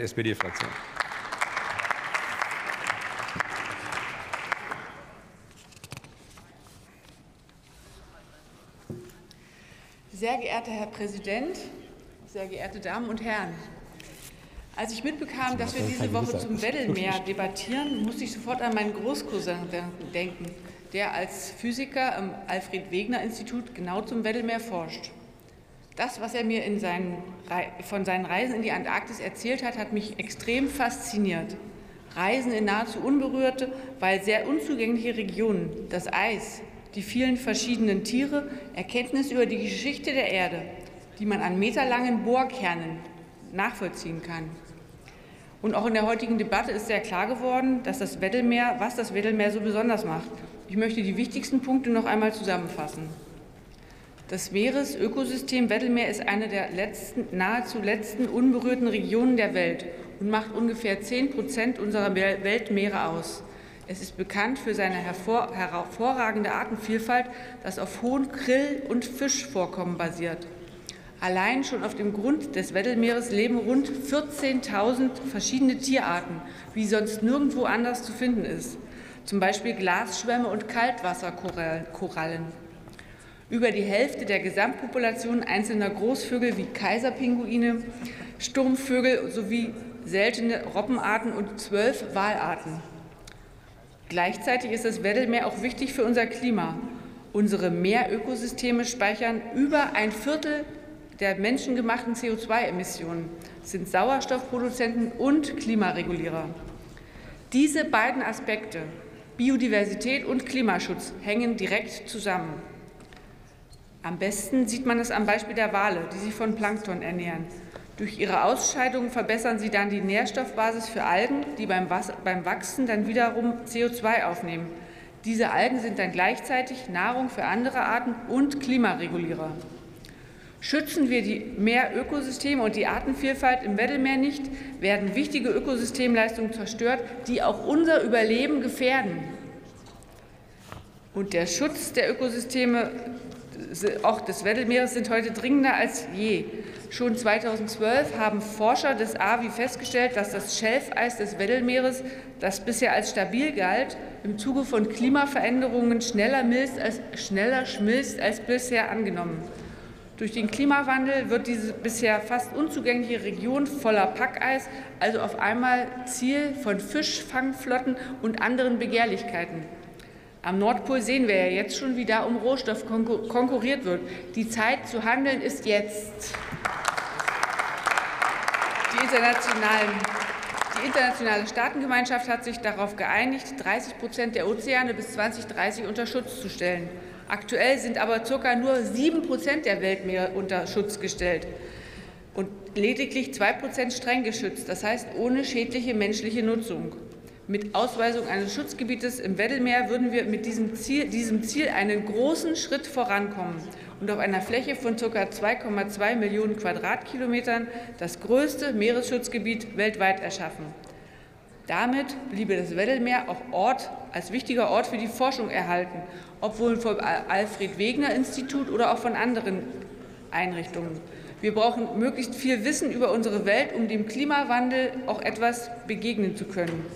SPD-Fraktion. Sehr geehrter Herr Präsident, sehr geehrte Damen und Herren! Als ich mitbekam, dass wir diese Woche zum Weddellmeer debattieren, musste ich sofort an meinen Großcousin denken, der als Physiker am Alfred-Wegener-Institut genau zum Weddellmeer forscht. Das, was er mir seinen, von seinen Reisen in die Antarktis erzählt hat, hat mich extrem fasziniert. Reisen in nahezu unberührte, weil sehr unzugängliche Regionen, das Eis, die vielen verschiedenen Tiere, Erkenntnis über die Geschichte der Erde, die man an meterlangen Bohrkernen nachvollziehen kann. Und auch in der heutigen Debatte ist sehr klar geworden, dass das Weddellmeer, was das Weddellmeer so besonders macht. Ich möchte die wichtigsten Punkte noch einmal zusammenfassen. Das Meeresökosystem Weddellmeer ist eine der letzten, nahezu letzten unberührten Regionen der Welt und macht ungefähr 10 Prozent unserer Weltmeere aus. Es ist bekannt für seine hervor, hervorragende Artenvielfalt, das auf hohen Krill- und Fischvorkommen basiert. Allein schon auf dem Grund des Weddellmeeres leben rund 14.000 verschiedene Tierarten, wie sonst nirgendwo anders zu finden ist, zum Beispiel Glasschwämme und Kaltwasserkorallen. Über die Hälfte der Gesamtpopulation einzelner Großvögel wie Kaiserpinguine, Sturmvögel sowie seltene Robbenarten und zwölf Walarten. Gleichzeitig ist das Weddellmeer auch wichtig für unser Klima. Unsere Meerökosysteme speichern über ein Viertel der menschengemachten CO2-Emissionen, sind Sauerstoffproduzenten und Klimaregulierer. Diese beiden Aspekte, Biodiversität und Klimaschutz, hängen direkt zusammen. Am besten sieht man es am Beispiel der Wale, die sich von Plankton ernähren. Durch ihre Ausscheidungen verbessern sie dann die Nährstoffbasis für Algen, die beim, beim Wachsen dann wiederum CO2 aufnehmen. Diese Algen sind dann gleichzeitig Nahrung für andere Arten und Klimaregulierer. Schützen wir die Meerökosysteme und die Artenvielfalt im Weddellmeer nicht, werden wichtige Ökosystemleistungen zerstört, die auch unser Überleben gefährden. Und der Schutz der Ökosysteme auch des Weddellmeeres sind heute dringender als je. Schon 2012 haben Forscher des AWI festgestellt, dass das Schelfeis des Weddellmeeres, das bisher als stabil galt, im Zuge von Klimaveränderungen schneller, milzt als, schneller schmilzt als bisher angenommen. Durch den Klimawandel wird diese bisher fast unzugängliche Region voller Packeis also auf einmal Ziel von Fischfangflotten und anderen Begehrlichkeiten. Am Nordpol sehen wir ja jetzt schon, wie da um Rohstoff konkurriert wird. Die Zeit zu handeln ist jetzt. Die, die internationale Staatengemeinschaft hat sich darauf geeinigt, 30 Prozent der Ozeane bis 2030 unter Schutz zu stellen. Aktuell sind aber circa nur 7 Prozent der Weltmeere unter Schutz gestellt und lediglich 2 Prozent streng geschützt, das heißt ohne schädliche menschliche Nutzung. Mit Ausweisung eines Schutzgebietes im Weddellmeer würden wir mit diesem Ziel, diesem Ziel einen großen Schritt vorankommen und auf einer Fläche von ca. 2,2 Millionen Quadratkilometern das größte Meeresschutzgebiet weltweit erschaffen. Damit bliebe das Weddellmeer auch Ort, als wichtiger Ort für die Forschung erhalten, obwohl vom Alfred Wegener Institut oder auch von anderen Einrichtungen. Wir brauchen möglichst viel Wissen über unsere Welt, um dem Klimawandel auch etwas begegnen zu können.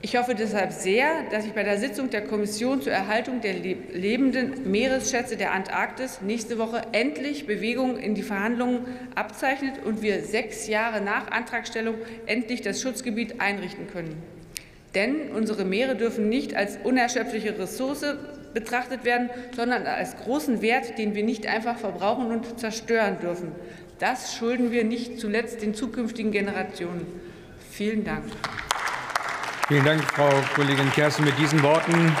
Ich hoffe deshalb sehr, dass sich bei der Sitzung der Kommission zur Erhaltung der lebenden Meeresschätze der Antarktis nächste Woche endlich Bewegung in die Verhandlungen abzeichnet und wir sechs Jahre nach Antragstellung endlich das Schutzgebiet einrichten können. Denn unsere Meere dürfen nicht als unerschöpfliche Ressource betrachtet werden, sondern als großen Wert, den wir nicht einfach verbrauchen und zerstören dürfen. Das schulden wir nicht zuletzt den zukünftigen Generationen. Vielen Dank. Vielen Dank, Frau Kollegin Kerstin. Mit diesen Worten